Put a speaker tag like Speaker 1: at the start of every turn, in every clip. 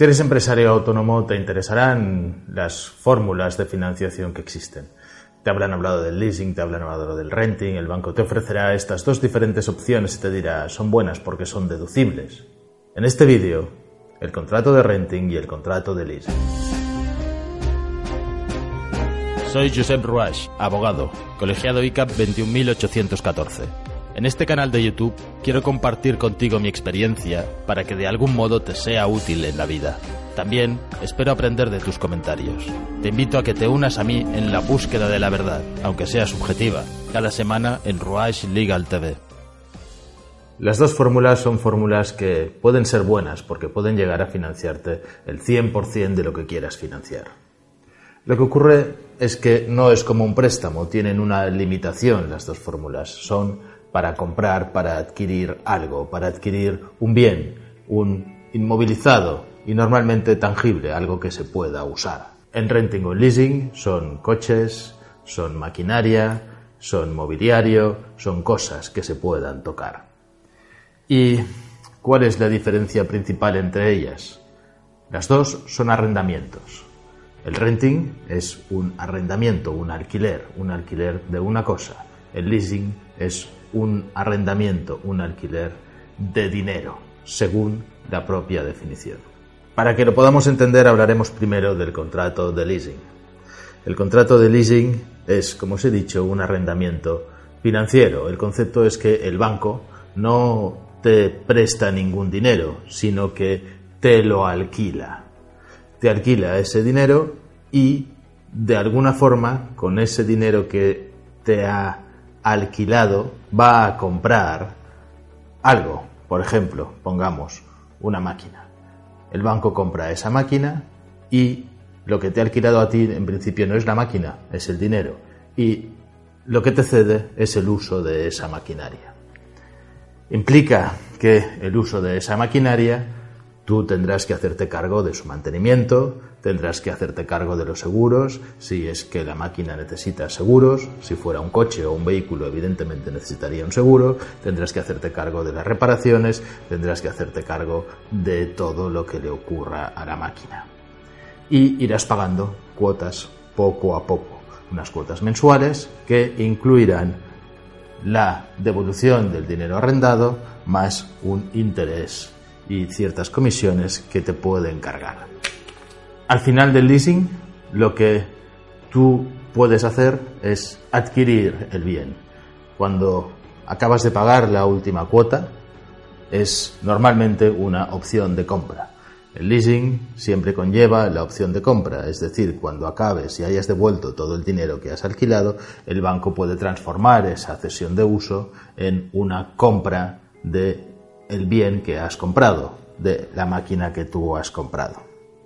Speaker 1: Si eres empresario autónomo, te interesarán las fórmulas de financiación que existen. Te habrán hablado del leasing, te habrán hablado del renting, el banco te ofrecerá estas dos diferentes opciones y te dirá son buenas porque son deducibles. En este vídeo, el contrato de renting y el contrato de leasing.
Speaker 2: Soy Josep Ruach, abogado, colegiado ICAP 21814. En este canal de YouTube quiero compartir contigo mi experiencia para que de algún modo te sea útil en la vida. También espero aprender de tus comentarios. Te invito a que te unas a mí en la búsqueda de la verdad, aunque sea subjetiva, cada semana en Ruach Legal TV.
Speaker 1: Las dos fórmulas son fórmulas que pueden ser buenas porque pueden llegar a financiarte el 100% de lo que quieras financiar. Lo que ocurre es que no es como un préstamo, tienen una limitación las dos fórmulas. Son para comprar, para adquirir algo, para adquirir un bien, un inmovilizado y normalmente tangible, algo que se pueda usar. En renting o leasing son coches, son maquinaria, son mobiliario, son cosas que se puedan tocar. ¿Y cuál es la diferencia principal entre ellas? Las dos son arrendamientos. El renting es un arrendamiento, un alquiler, un alquiler de una cosa. El leasing es un arrendamiento, un alquiler de dinero, según la propia definición. Para que lo podamos entender hablaremos primero del contrato de leasing. El contrato de leasing es, como os he dicho, un arrendamiento financiero. El concepto es que el banco no te presta ningún dinero, sino que te lo alquila. Te alquila ese dinero y de alguna forma con ese dinero que te ha alquilado va a comprar algo. Por ejemplo, pongamos una máquina. El banco compra esa máquina y lo que te ha alquilado a ti en principio no es la máquina, es el dinero. Y lo que te cede es el uso de esa maquinaria. Implica que el uso de esa maquinaria Tú tendrás que hacerte cargo de su mantenimiento, tendrás que hacerte cargo de los seguros, si es que la máquina necesita seguros, si fuera un coche o un vehículo evidentemente necesitaría un seguro, tendrás que hacerte cargo de las reparaciones, tendrás que hacerte cargo de todo lo que le ocurra a la máquina. Y irás pagando cuotas poco a poco, unas cuotas mensuales que incluirán la devolución del dinero arrendado más un interés y ciertas comisiones que te pueden cargar. Al final del leasing, lo que tú puedes hacer es adquirir el bien. Cuando acabas de pagar la última cuota, es normalmente una opción de compra. El leasing siempre conlleva la opción de compra, es decir, cuando acabes y hayas devuelto todo el dinero que has alquilado, el banco puede transformar esa cesión de uso en una compra de el bien que has comprado, de la máquina que tú has comprado.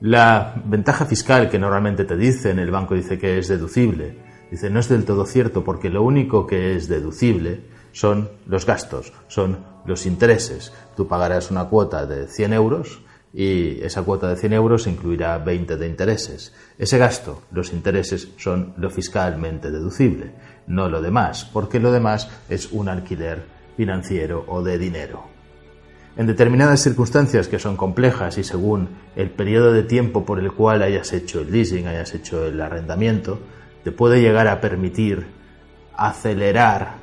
Speaker 1: La ventaja fiscal que normalmente te dicen, el banco dice que es deducible, dice no es del todo cierto porque lo único que es deducible son los gastos, son los intereses. Tú pagarás una cuota de 100 euros y esa cuota de 100 euros incluirá 20 de intereses. Ese gasto, los intereses, son lo fiscalmente deducible, no lo demás, porque lo demás es un alquiler financiero o de dinero. En determinadas circunstancias que son complejas y según el periodo de tiempo por el cual hayas hecho el leasing, hayas hecho el arrendamiento, te puede llegar a permitir acelerar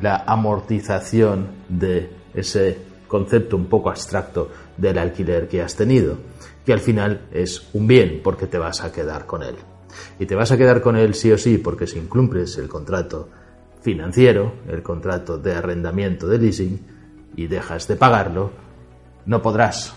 Speaker 1: la amortización de ese concepto un poco abstracto del alquiler que has tenido, que al final es un bien porque te vas a quedar con él. Y te vas a quedar con él sí o sí porque si incumples el contrato financiero, el contrato de arrendamiento de leasing, y dejas de pagarlo, no podrás.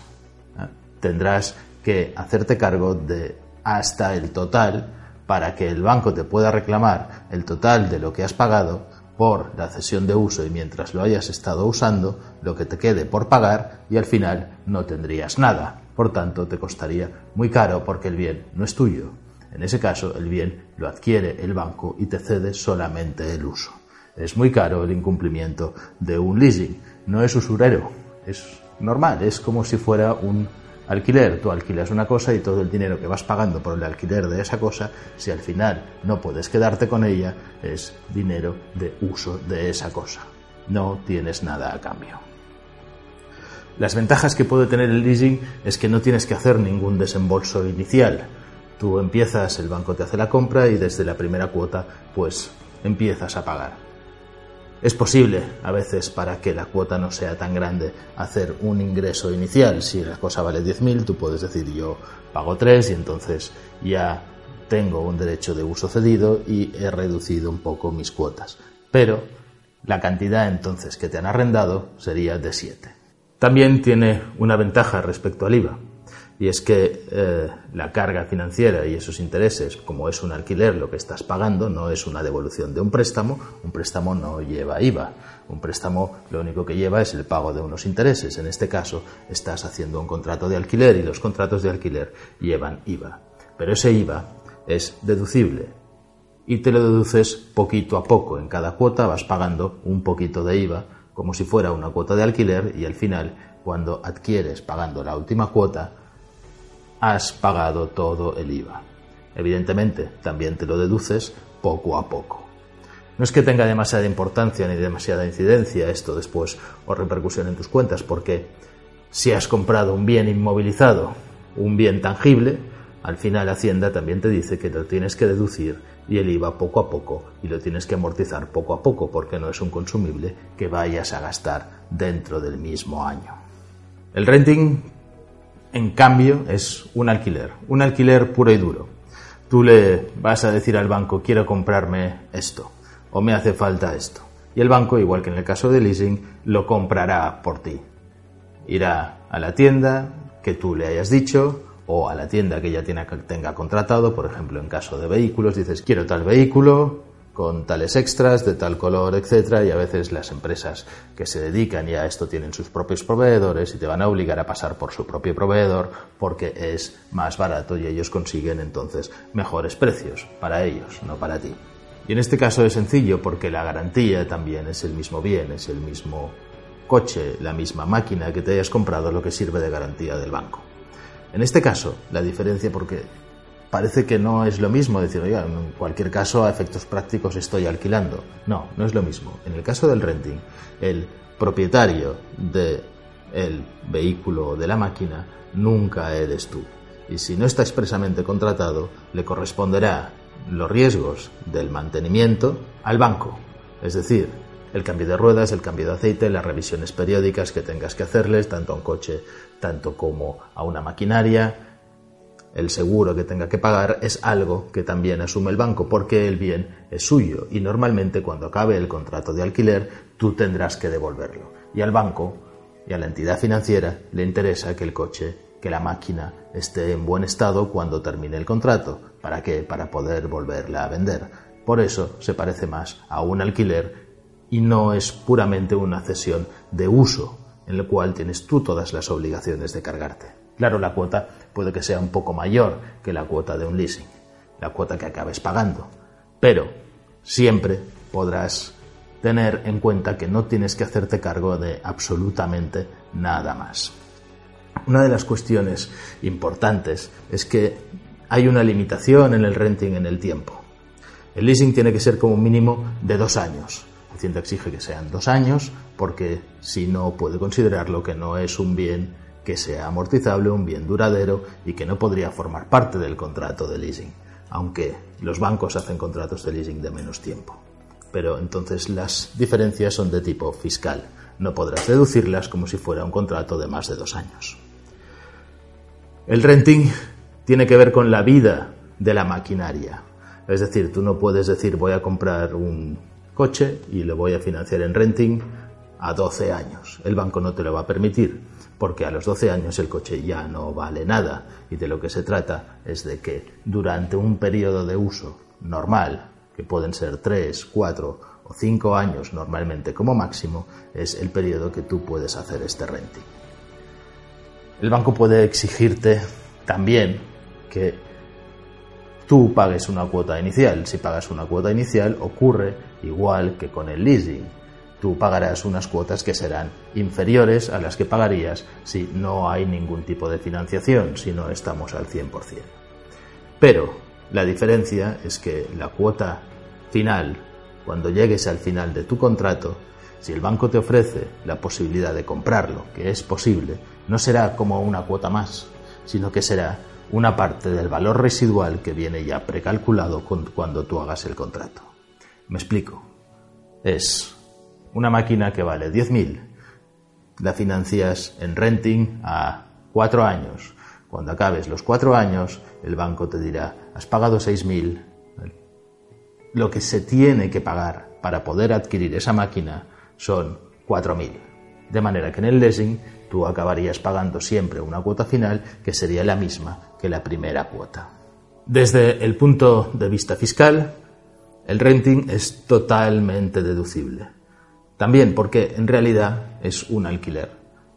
Speaker 1: ¿eh? Tendrás que hacerte cargo de hasta el total para que el banco te pueda reclamar el total de lo que has pagado por la cesión de uso y mientras lo hayas estado usando, lo que te quede por pagar y al final no tendrías nada. por tanto te costaría muy caro porque el bien no es tuyo. En ese caso, el bien lo adquiere el banco y te cede solamente el uso. Es muy caro el incumplimiento de un leasing, no es usurero, es normal, es como si fuera un alquiler. Tú alquilas una cosa y todo el dinero que vas pagando por el alquiler de esa cosa, si al final no puedes quedarte con ella, es dinero de uso de esa cosa. No tienes nada a cambio. Las ventajas que puede tener el leasing es que no tienes que hacer ningún desembolso inicial. Tú empiezas, el banco te hace la compra y desde la primera cuota pues empiezas a pagar. Es posible, a veces, para que la cuota no sea tan grande, hacer un ingreso inicial. Si la cosa vale 10.000, tú puedes decir yo pago 3 y entonces ya tengo un derecho de uso cedido y he reducido un poco mis cuotas. Pero la cantidad entonces que te han arrendado sería de 7. También tiene una ventaja respecto al IVA y es que eh, la carga financiera y esos intereses, como es un alquiler lo que estás pagando, no es una devolución de un préstamo, un préstamo no lleva IVA, un préstamo lo único que lleva es el pago de unos intereses, en este caso estás haciendo un contrato de alquiler y los contratos de alquiler llevan IVA, pero ese IVA es deducible y te lo deduces poquito a poco, en cada cuota vas pagando un poquito de IVA como si fuera una cuota de alquiler y al final cuando adquieres pagando la última cuota, has pagado todo el IVA. Evidentemente, también te lo deduces poco a poco. No es que tenga demasiada importancia ni demasiada incidencia esto después o repercusión en tus cuentas, porque si has comprado un bien inmovilizado, un bien tangible, al final Hacienda también te dice que lo tienes que deducir y el IVA poco a poco y lo tienes que amortizar poco a poco porque no es un consumible que vayas a gastar dentro del mismo año. El renting en cambio, es un alquiler, un alquiler puro y duro. Tú le vas a decir al banco, quiero comprarme esto, o me hace falta esto. Y el banco, igual que en el caso de leasing, lo comprará por ti. Irá a la tienda que tú le hayas dicho, o a la tienda que ya tenga contratado, por ejemplo, en caso de vehículos, dices, quiero tal vehículo, con tales extras de tal color, etcétera, y a veces las empresas que se dedican ya a esto tienen sus propios proveedores y te van a obligar a pasar por su propio proveedor porque es más barato y ellos consiguen entonces mejores precios para ellos, no para ti. Y en este caso es sencillo porque la garantía también es el mismo bien, es el mismo coche, la misma máquina que te hayas comprado lo que sirve de garantía del banco. En este caso, la diferencia porque parece que no es lo mismo decir, oiga, en cualquier caso a efectos prácticos estoy alquilando. No, no es lo mismo. En el caso del renting, el propietario del el vehículo o de la máquina nunca eres tú. Y si no está expresamente contratado, le corresponderá los riesgos del mantenimiento al banco. Es decir, el cambio de ruedas, el cambio de aceite, las revisiones periódicas que tengas que hacerles, tanto a un coche, tanto como a una maquinaria, el seguro que tenga que pagar es algo que también asume el banco porque el bien es suyo y normalmente cuando acabe el contrato de alquiler tú tendrás que devolverlo. Y al banco y a la entidad financiera le interesa que el coche, que la máquina esté en buen estado cuando termine el contrato. ¿Para qué? Para poder volverla a vender. Por eso se parece más a un alquiler y no es puramente una cesión de uso en el cual tienes tú todas las obligaciones de cargarte. Claro, la cuota puede que sea un poco mayor que la cuota de un leasing, la cuota que acabes pagando, pero siempre podrás tener en cuenta que no tienes que hacerte cargo de absolutamente nada más. Una de las cuestiones importantes es que hay una limitación en el renting en el tiempo. El leasing tiene que ser como mínimo de dos años. Hacienda exige que sean dos años porque si no puede considerarlo que no es un bien que sea amortizable, un bien duradero y que no podría formar parte del contrato de leasing, aunque los bancos hacen contratos de leasing de menos tiempo. Pero entonces las diferencias son de tipo fiscal, no podrás deducirlas como si fuera un contrato de más de dos años. El renting tiene que ver con la vida de la maquinaria. Es decir, tú no puedes decir voy a comprar un coche y lo voy a financiar en renting a 12 años. El banco no te lo va a permitir porque a los 12 años el coche ya no vale nada y de lo que se trata es de que durante un periodo de uso normal, que pueden ser 3, 4 o 5 años normalmente como máximo, es el periodo que tú puedes hacer este renting. El banco puede exigirte también que tú pagues una cuota inicial. Si pagas una cuota inicial, ocurre igual que con el leasing. Tú pagarás unas cuotas que serán inferiores a las que pagarías si no hay ningún tipo de financiación, si no estamos al 100%. Pero la diferencia es que la cuota final, cuando llegues al final de tu contrato, si el banco te ofrece la posibilidad de comprarlo, que es posible, no será como una cuota más, sino que será una parte del valor residual que viene ya precalculado cuando tú hagas el contrato. Me explico. Es una máquina que vale 10.000, la financias en renting a cuatro años. Cuando acabes los cuatro años, el banco te dirá, has pagado 6.000. Lo que se tiene que pagar para poder adquirir esa máquina son 4.000. De manera que en el leasing tú acabarías pagando siempre una cuota final que sería la misma que la primera cuota. Desde el punto de vista fiscal, el renting es totalmente deducible. También porque en realidad es un alquiler.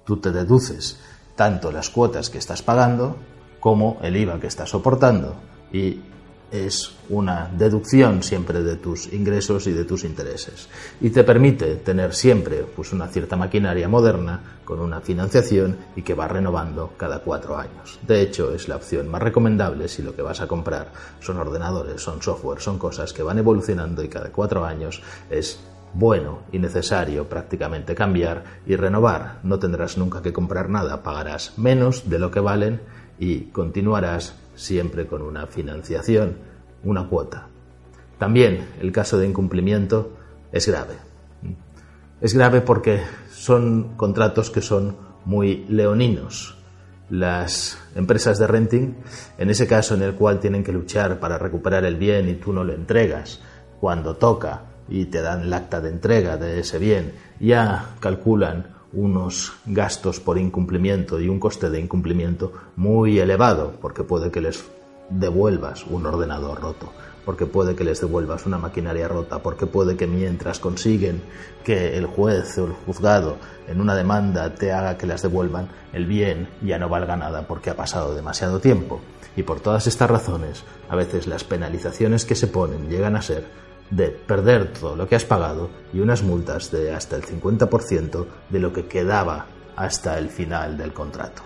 Speaker 1: Tú te deduces tanto las cuotas que estás pagando como el IVA que estás soportando y es una deducción siempre de tus ingresos y de tus intereses y te permite tener siempre pues una cierta maquinaria moderna con una financiación y que va renovando cada cuatro años. De hecho, es la opción más recomendable si lo que vas a comprar son ordenadores, son software, son cosas que van evolucionando y cada cuatro años es bueno y necesario prácticamente cambiar y renovar. No tendrás nunca que comprar nada, pagarás menos de lo que valen y continuarás siempre con una financiación, una cuota. También el caso de incumplimiento es grave. Es grave porque son contratos que son muy leoninos. Las empresas de renting, en ese caso en el cual tienen que luchar para recuperar el bien y tú no lo entregas cuando toca y te dan el acta de entrega de ese bien, ya calculan unos gastos por incumplimiento y un coste de incumplimiento muy elevado, porque puede que les devuelvas un ordenador roto, porque puede que les devuelvas una maquinaria rota, porque puede que mientras consiguen que el juez o el juzgado en una demanda te haga que las devuelvan, el bien ya no valga nada porque ha pasado demasiado tiempo. Y por todas estas razones, a veces las penalizaciones que se ponen llegan a ser de perder todo lo que has pagado y unas multas de hasta el 50% de lo que quedaba hasta el final del contrato.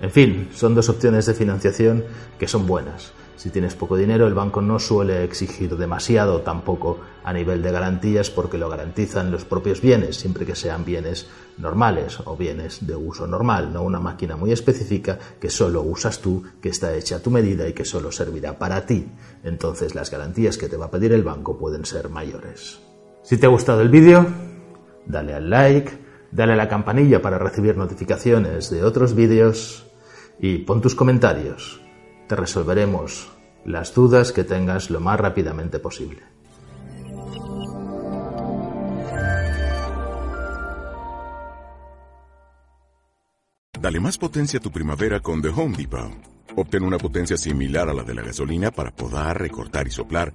Speaker 1: En fin, son dos opciones de financiación que son buenas. Si tienes poco dinero, el banco no suele exigir demasiado tampoco a nivel de garantías porque lo garantizan los propios bienes, siempre que sean bienes normales o bienes de uso normal, no una máquina muy específica que solo usas tú, que está hecha a tu medida y que solo servirá para ti. Entonces las garantías que te va a pedir el banco pueden ser mayores. Si te ha gustado el vídeo, dale al like, dale a la campanilla para recibir notificaciones de otros vídeos y pon tus comentarios te resolveremos las dudas que tengas lo más rápidamente posible.
Speaker 3: Dale más potencia a tu primavera con The Home Depot. Obtén una potencia similar a la de la gasolina para podar, recortar y soplar